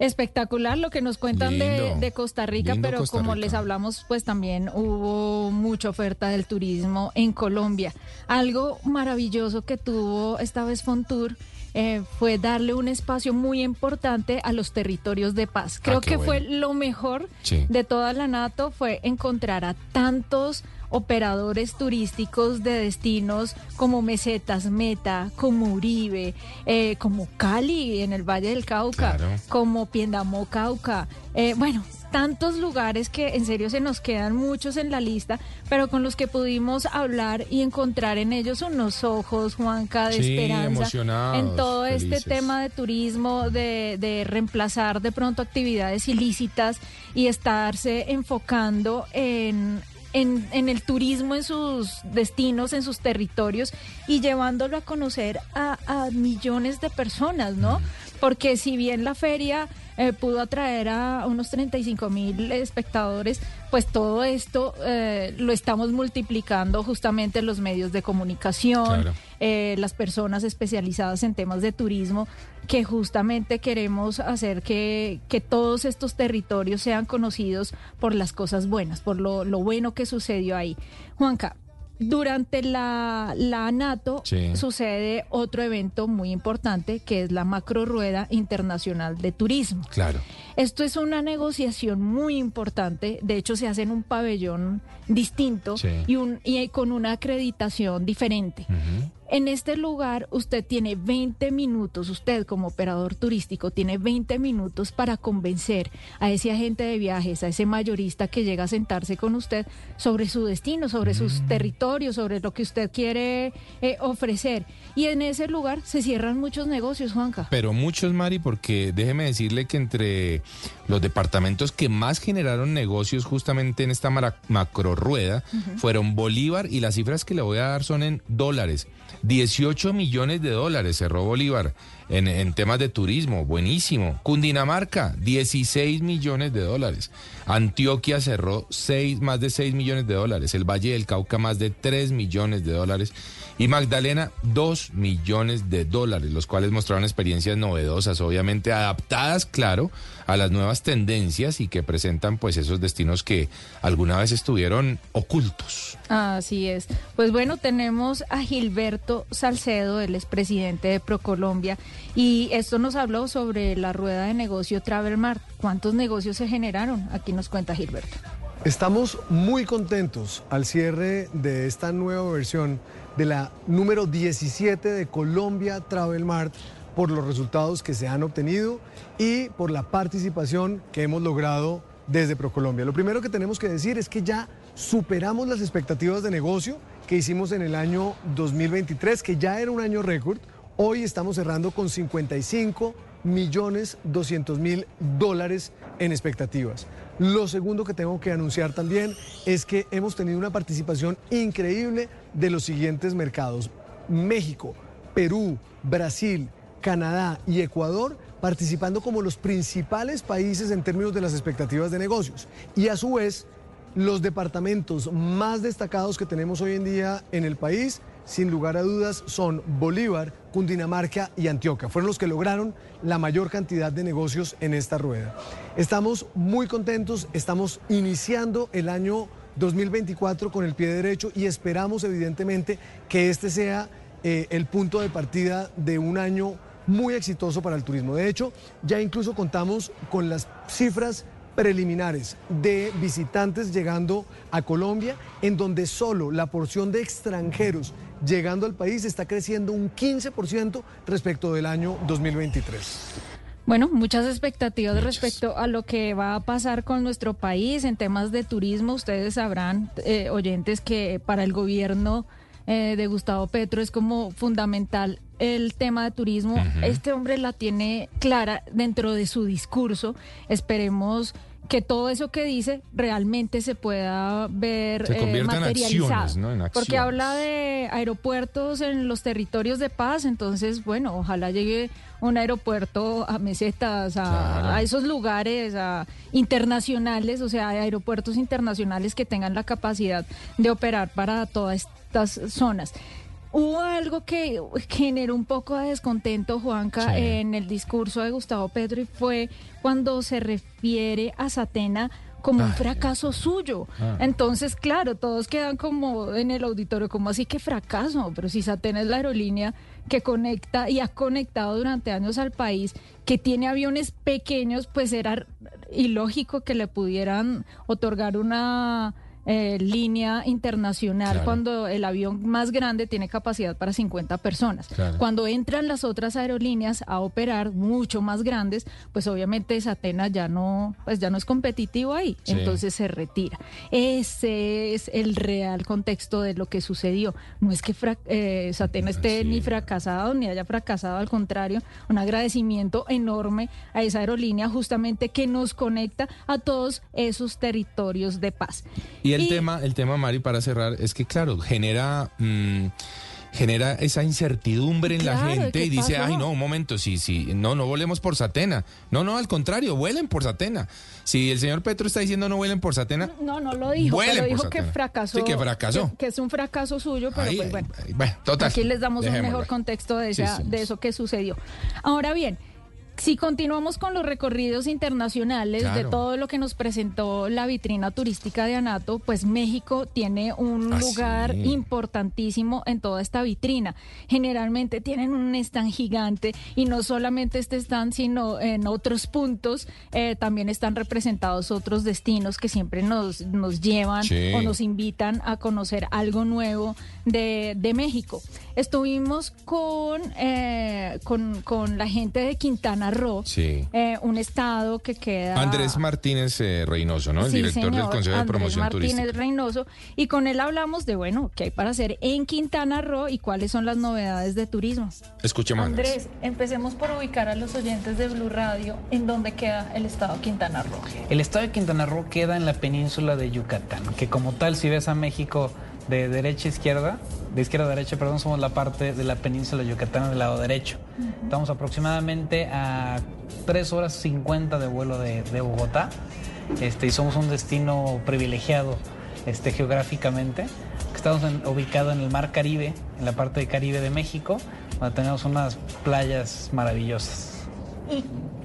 Espectacular lo que nos cuentan de, Lindo. de Costa Rica, pero Costa como Rica. les hablamos, pues también hubo mucha oferta del turismo en Colombia. Algo maravilloso que tuvo esta vez Fontour eh, fue darle un espacio muy importante a los territorios de paz. Creo Ah, qué que bueno. fue lo mejor Sí. de toda la NATO fue encontrar a tantos operadores turísticos de destinos como Mesetas Meta, como Uribe, eh, como Cali en el Valle del Cauca, Claro. como Piendamó Cauca. Eh, bueno, tantos lugares que en serio se nos quedan muchos en la lista, pero con los que pudimos hablar y encontrar en ellos unos ojos, Juanca, de Sí, esperanza en todo este tema de turismo, de, de reemplazar de pronto actividades ilícitas y estarse enfocando en, en, en el turismo en sus destinos, en sus territorios y llevándolo a conocer a, a millones de personas, ¿no? Porque si bien la feria eh, pudo atraer a unos 35 mil espectadores, pues todo esto eh, lo estamos multiplicando justamente en los medios de comunicación, Claro. eh, las personas especializadas en temas de turismo, que justamente queremos hacer que, que todos estos territorios sean conocidos por las cosas buenas, por lo, lo bueno que sucedió ahí. Juanca, durante la, la NATO Sí. sucede otro evento muy importante que es la Macro Rueda Internacional de Turismo. Claro. Esto es una negociación muy importante, de hecho se hace en un pabellón distinto Sí. y, un, y con una acreditación diferente. En este lugar usted tiene 20 minutos, usted como operador turístico tiene 20 minutos para convencer a ese agente de viajes, a ese mayorista que llega a sentarse con usted sobre su destino, sobre sus territorios, sobre lo que usted quiere eh, ofrecer. Y en ese lugar se cierran muchos negocios, Juanca. Pero muchos, Mari, porque déjeme decirle que entre los departamentos que más generaron negocios justamente en esta mara- macro rueda Ujú. fueron Bolívar y las cifras que le voy a dar son en dólares. 18 millones de dólares cerró Bolívar en, temas de turismo, buenísimo. Cundinamarca, 16 millones de dólares. Antioquia cerró seis, más de 6 millones de dólares. El Valle del Cauca, más de 3 millones de dólares. Y Magdalena, 2 millones de dólares, los cuales mostraron experiencias novedosas, obviamente adaptadas, claro, a las nuevas tendencias y que presentan pues esos destinos que alguna vez estuvieron ocultos. Así es. Pues bueno, tenemos a Gilberto Salcedo, él es presidente de Procolombia, y esto nos habló sobre la rueda de negocio Travelmart. ¿Cuántos negocios se generaron? Aquí nos cuenta Gilberto. Estamos muy contentos al cierre de esta nueva versión de la número 17 de Colombia Travel Mart por los resultados que se han obtenido y por la participación que hemos logrado desde Procolombia. Lo primero que tenemos que decir es que ya superamos las expectativas de negocio que hicimos en el año 2023, que ya era un año récord. Hoy estamos cerrando con 55 millones 200 mil dólares en expectativas. Lo segundo que tengo que anunciar también es que hemos tenido una participación increíble de los siguientes mercados. México, Perú, Brasil, Canadá y Ecuador participando como los principales países en términos de las expectativas de negocios. Y a su vez, los departamentos más destacados que tenemos hoy en día en el país, sin lugar a dudas, son Bolívar, Cundinamarca y Antioquia. Fueron los que lograron la mayor cantidad de negocios en esta rueda. Estamos muy contentos, estamos iniciando el año 2024 con el pie derecho y esperamos evidentemente que este sea eh, el punto de partida de un año muy exitoso para el turismo. De hecho, ya incluso contamos con las cifras preliminares de visitantes llegando a Colombia, en donde solo la porción de extranjeros llegando al país está creciendo un 15% respecto del año 2023. Bueno, muchas expectativas respecto a lo que va a pasar con nuestro país en temas de turismo. Ustedes sabrán, eh, oyentes, que para el gobierno eh, de Gustavo Petro es como fundamental el tema de turismo. Este hombre la tiene clara dentro de su discurso. Esperemos que todo eso que dice realmente se pueda ver Se eh, en materializado. acciones, ¿no? En Porque habla de aeropuertos en los territorios de paz, entonces, bueno, ojalá llegue un aeropuerto a mesetas, a, Claro. a esos lugares a internacionales, o sea, aeropuertos internacionales que tengan la capacidad de operar para todas estas zonas. Hubo algo que generó un poco de descontento, Juanca, Sí. en el discurso de Gustavo Petro y fue cuando se refiere a Satena como un Ay, fracaso suyo. Ah. Entonces, claro, todos quedan como en el auditorio, como así que fracaso, pero si Satena es la aerolínea que conecta y ha conectado durante años al país, que tiene aviones pequeños, pues era ilógico que le pudieran otorgar una eh, línea internacional Claro. cuando el avión más grande tiene capacidad para 50 personas. Claro. Cuando entran las otras aerolíneas a operar mucho más grandes, pues obviamente Satena ya no, pues ya no es competitivo ahí, Sí. entonces se retira. Ese es el real contexto de lo que sucedió. No es que eh, Satena esté ni fracasado ni haya fracasado, al contrario, un agradecimiento enorme a esa aerolínea justamente que nos conecta a todos esos territorios de paz. Y el tema, el tema, Mari, para cerrar, es que claro, genera mm, genera esa incertidumbre en la Claro, ¿de gente y dice, pasó? ay, no, un momento, sí, sí, no, no volemos por Satena. No, no, al contrario, vuelen por Satena. Si el señor Petro está diciendo no vuelen por Satena, No, no lo dijo, pero dijo que fracasó. Sí, que fracasó. Que, que es un fracaso suyo, pero Ahí, pues bueno. ahí, bueno, total. Aquí les damos un mejor contexto de, Sí, esa- sí. de eso que sucedió. Ahora bien, si continuamos con los recorridos internacionales de todo lo que nos presentó la vitrina turística de Anato, pues México tiene un Ah, lugar sí. importantísimo en toda esta vitrina. Generalmente tienen un stand gigante y no solamente este stand, sino en otros puntos eh, también están representados otros destinos que siempre nos, nos llevan Sí. o nos invitan a conocer algo nuevo de, de México. Estuvimos con, eh, con, con la gente de Quintana Roo, Sí. eh, un estado que queda... Andrés Martínez eh, Reynoso, ¿no? El Sí, director del Consejo de Andrés Promoción Martínez Turística. Reynoso, y con él hablamos de, bueno, qué hay para hacer en Quintana Roo y cuáles son las novedades de turismo. Escuchemos. Andrés, empecemos por ubicar a los oyentes de Blue Radio en dónde queda el estado de Quintana Roo. El estado de Quintana Roo queda en la península de Yucatán, que como tal, si ves a México de derecha a izquierda, de izquierda a derecha, perdón, somos la parte de la península de Yucatán del lado derecho. Estamos aproximadamente a 3 horas 50 de vuelo de, de Bogotá este, y somos un destino privilegiado este, geográficamente. Estamos en- ubicados en el Mar Caribe, en la parte de Caribe de México, donde tenemos unas playas maravillosas. ¿Y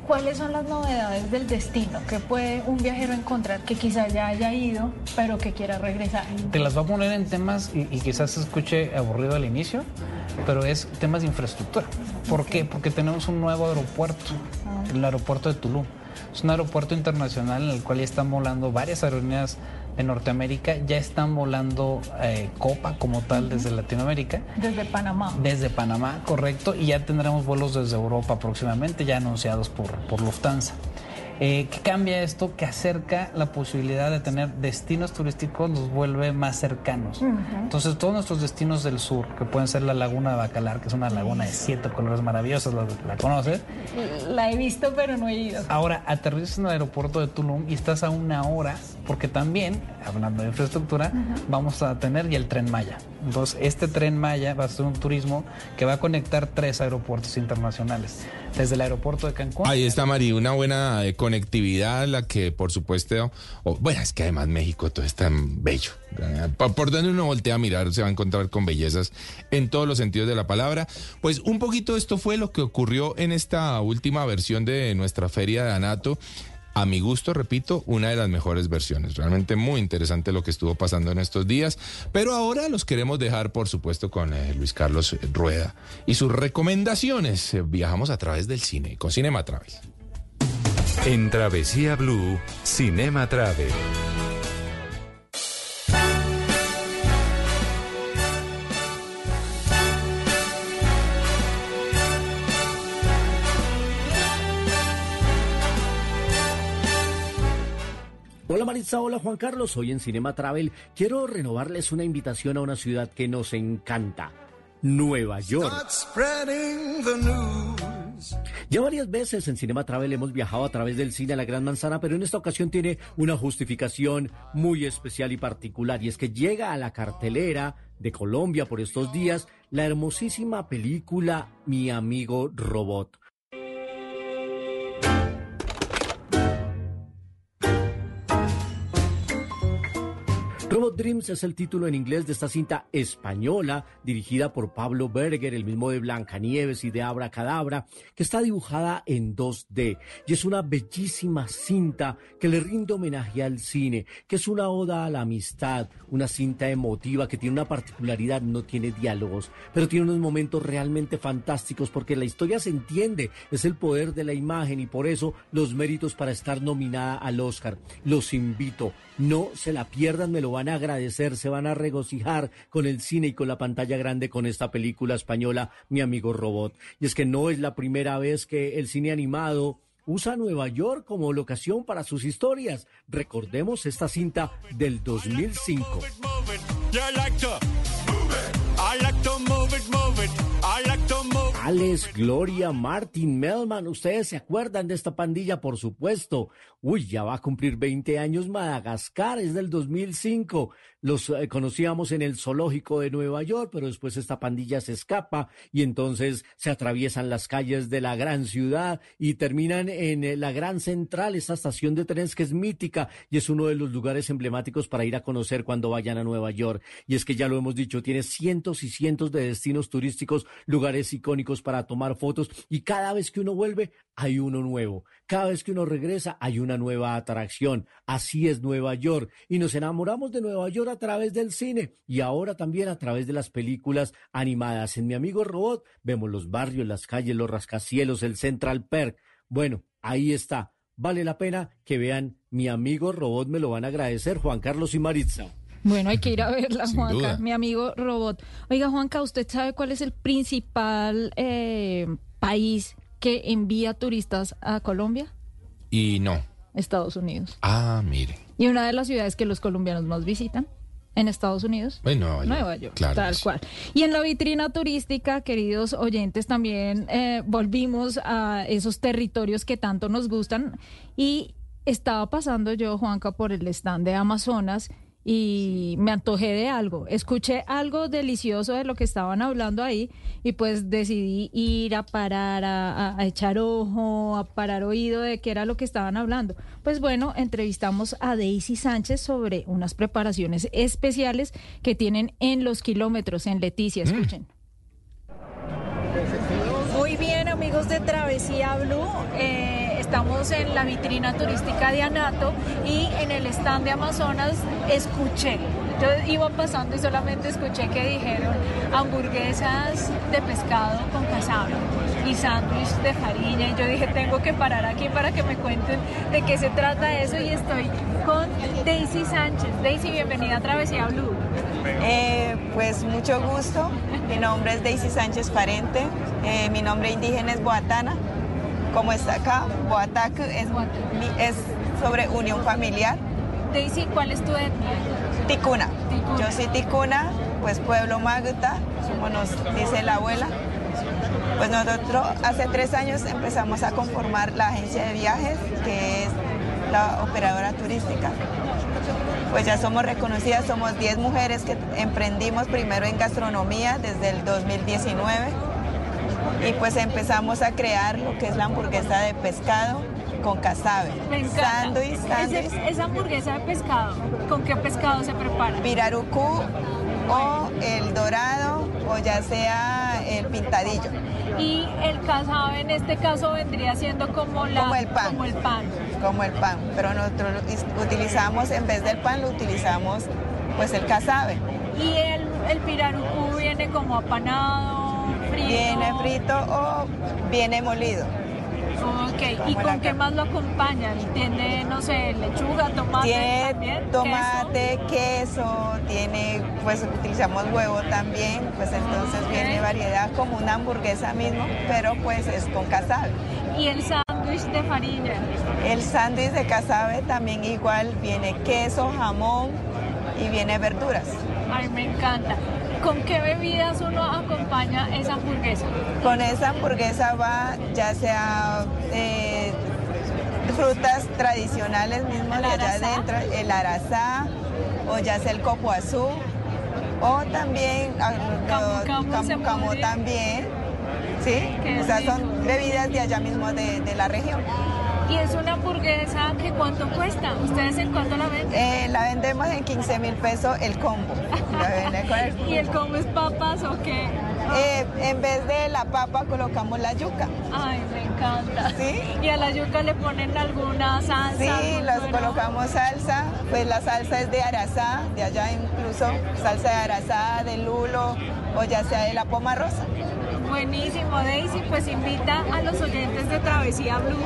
cuáles son las novedades del destino que puede un viajero encontrar que quizá ya haya ido, pero que quiera regresar? Te las voy a poner en temas y, y quizás se escuche aburrido al inicio, pero es temas de infraestructura. ¿Por qué? Porque tenemos un nuevo aeropuerto, el aeropuerto de Tulum. Es un aeropuerto internacional en el cual ya están volando varias aerolíneas de Norteamérica, ya están volando eh, Copa como tal desde Latinoamérica. Desde Panamá. Desde Panamá, correcto, y ya tendremos vuelos desde Europa próximamente, ya anunciados por, por Lufthansa. Eh, ¿Qué cambia esto? Que acerca la posibilidad de tener destinos turísticos, los vuelve más cercanos. Entonces, todos nuestros destinos del sur, que pueden ser la Laguna de Bacalar, que es una laguna de siete colores maravillosos, la, la conoces. La he visto, pero no he ido. Ahora, aterrizas en el aeropuerto de Tulum y estás a una hora, porque también, hablando de infraestructura, vamos a tener ya el tren Maya. Entonces, este tren Maya va a ser un turismo que va a conectar tres aeropuertos internacionales. Desde el aeropuerto de Cancún. Ahí está, Mari, una buena eh, conectividad, la que por supuesto, bueno, es que además México todo es tan bello. Por, por donde uno voltea a mirar se va a encontrar con bellezas en todos los sentidos de la palabra. Pues un poquito esto fue lo que ocurrió en esta última versión de nuestra feria de Anato. A mi gusto, repito, una de las mejores versiones. Realmente muy interesante lo que estuvo pasando en estos días. Pero ahora los queremos dejar, por supuesto, con eh, Luis Carlos Rueda y sus recomendaciones. Eh, Viajamos a través del cine, con Cinema Travel. En Travesía Blue, Cinema Travel. Hola Juan Carlos, hoy en Cinema Travel quiero renovarles una invitación a una ciudad que nos encanta, Nueva York. Ya varias veces en Cinema Travel hemos viajado a través del cine a la Gran Manzana, pero en esta ocasión tiene una justificación muy especial y particular, y es que llega a la cartelera de Colombia por estos días la hermosísima película Mi amigo Robot. Dreams es el título en inglés de esta cinta española dirigida por Pablo Berger, el mismo de Blancanieves y de Abracadabra, que está dibujada en 2D y es una bellísima cinta que le rinde homenaje al cine, que es una oda a la amistad, una cinta emotiva que tiene una particularidad, no tiene diálogos, pero tiene unos momentos realmente fantásticos porque la historia se entiende, es el poder de la imagen y por eso los méritos para estar nominada al Oscar. Los invito, no se la pierdan, me lo van a agradecer, se van a regocijar con el cine y con la pantalla grande con esta película española, Mi amigo robot. Y es que no es la primera vez que el cine animado usa Nueva York como locación para sus historias. Recordemos esta cinta del 2005. Gloria, Martin, Melman, ustedes se acuerdan de esta pandilla, por supuesto. Uy, ya va a cumplir 20 años Madagascar, es del 2005. Los eh, conocíamos en el zoológico de Nueva York, pero después esta pandilla se escapa y entonces se atraviesan las calles de la gran ciudad y terminan en eh, la gran central, esta estación de trenes que es mítica y es uno de los lugares emblemáticos para ir a conocer cuando vayan a Nueva York. Y es que ya lo hemos dicho, tiene cientos y cientos de destinos turísticos, lugares icónicos para tomar fotos y cada vez que uno vuelve hay uno nuevo. Cada vez que uno regresa hay una nueva atracción. Así es Nueva York. Y nos enamoramos de Nueva York a través del cine y ahora también a través de las películas animadas. En Mi Amigo Robot vemos los barrios, las calles, los rascacielos, el Central Perk. Bueno, ahí está. Vale la pena que vean Mi Amigo Robot. Me lo van a agradecer Juan Carlos y Maritza. Bueno, hay que ir a verla, Sin Juanca, duda. mi amigo robot. Oiga, Juanca, ¿usted sabe cuál es el principal eh, país que envía turistas a Colombia? Y no. Estados Unidos. Ah, mire. Y una de las ciudades que los colombianos más visitan en Estados Unidos. Bueno, Nueva York. Nueva York, Claro tal cual. Y en la vitrina turística, queridos oyentes, también eh, volvimos a esos territorios que tanto nos gustan. Y estaba pasando yo, Juanca, por el stand de Amazonas y me antojé de algo. Escuché algo delicioso de lo que estaban hablando ahí y pues decidí ir a parar, a, a- a echar ojo, a parar oído de qué era lo que estaban hablando. Pues bueno, entrevistamos a Daisy Sánchez sobre unas preparaciones especiales que tienen en los kilómetros en Leticia. Escuchen. Muy bien, amigos de Travesía Blue. eh, estamos en la vitrina turística de Anato y en el stand de Amazonas escuché. Yo iba pasando y solamente escuché que dijeron hamburguesas de pescado con casabe y sándwich de farina. Y yo dije, tengo que parar aquí para que me cuenten de qué se trata eso. Y estoy con Daisy Sánchez. Daisy, bienvenida a Travesía Blue. Eh, pues mucho gusto. Mi nombre es Daisy Sánchez Parente. Eh, mi nombre indígena es Boatana. Como está acá, Boataku es, sobre unión familiar. Daisy, ¿cuál es tu etnia? Ticuna. Yo soy Ticuna, pues pueblo Magta, como nos dice la abuela. Pues nosotros hace tres años empezamos a conformar la agencia de viajes, que es la operadora turística. Pues ya somos reconocidas, somos 10 mujeres que emprendimos primero en gastronomía desde el 2019 y pues empezamos a crear lo que es la hamburguesa de pescado con casabe. Sándwich, sándwich. Esa hamburguesa de pescado, ¿con qué pescado se prepara? Pirarucú o el dorado o ya sea el pintadillo. Y el casabe en este caso vendría siendo como la Como el pan. como el pan. Como el pan, pero nosotros utilizamos, en vez del pan, lo utilizamos pues el casabe. Y el, el pirarucú viene como apanado, frito. Viene frito o viene molido. Ok, ¿y con qué más lo acompañan? ¿Tiene, no sé, lechuga, tomate Tiene también? tomate, queso, tiene, pues utilizamos huevo también, pues entonces viene variedad como una hamburguesa mismo, pero pues es con casabe. Y el sándwich de farina. El sándwich de casabe también igual viene queso, jamón y viene verduras. Ay, me encanta. ¿Con qué bebidas uno acompaña esa hamburguesa? Con esa hamburguesa va ya sea eh, frutas tradicionales mismo de allá adentro, el arazá o ya sea el copoazú o también camu camu podría. también, ¿sí? Qué O sea, rico. son bebidas de allá mismo de, de la región. ¿Y es una hamburguesa que cuánto cuesta? ¿Ustedes en cuánto la venden? Eh, la vendemos en 15 mil pesos el combo. La el- ¿Y el combo es papas o qué? Eh, en vez de la papa colocamos la yuca. Ay, me encanta. ¿Sí? ¿Y a la yuca le ponen alguna salsa? Sí, bueno? colocamos salsa, pues la salsa es de arazá, de allá incluso, salsa de arazá, de lulo o ya sea de la poma rosa. Buenísimo, Daisy, pues invita a los oyentes de Travesía Blue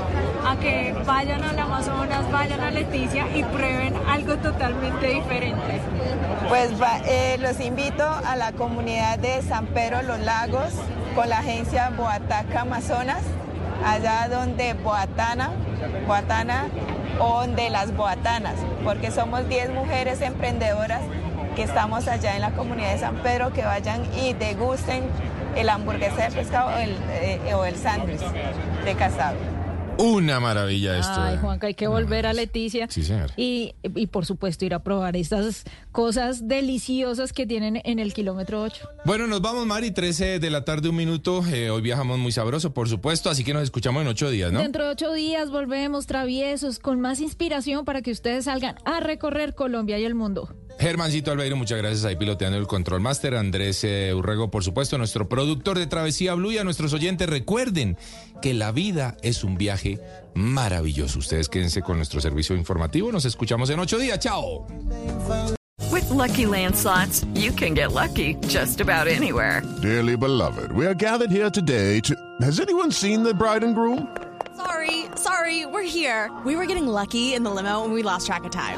a que vayan al Amazonas, vayan a Leticia y prueben algo totalmente diferente. Pues eh, los invito a la comunidad de San Pedro Los Lagos con la agencia Boataca Amazonas, allá donde Boatana, Boatana o donde las Boatanas, porque somos 10 mujeres emprendedoras que estamos allá en la comunidad de San Pedro, que vayan y degusten el hamburguesa de pescado o el, eh, o el sándwich de casado. Una maravilla esto. Ay, eh. Juanca, hay que volver a Leticia. Sí, señor. Y, y por supuesto ir a probar estas cosas deliciosas que tienen en el kilómetro 8. Bueno, nos vamos, Mari, 13 de la tarde, un minuto. Eh, hoy viajamos muy sabroso, por supuesto, así que nos escuchamos en ocho días, ¿no? Dentro de ocho días volvemos traviesos con más inspiración para que ustedes salgan a recorrer Colombia y el mundo. Germancito Albeiro, muchas gracias ahí piloteando el Control Master. Andrés eh, Urrego, por supuesto, nuestro productor de Travesía Blue y a nuestros oyentes, recuerden que la vida es un viaje maravilloso. Ustedes quédense con nuestro servicio informativo. Nos escuchamos en ocho días. ¡Chao! With Lucky Land slots, you can get lucky just about anywhere. Dearly beloved, we are gathered here today to. Has anyone seen the bride and groom? Sorry, sorry, we're here. We were getting lucky in the limo and we lost track of time.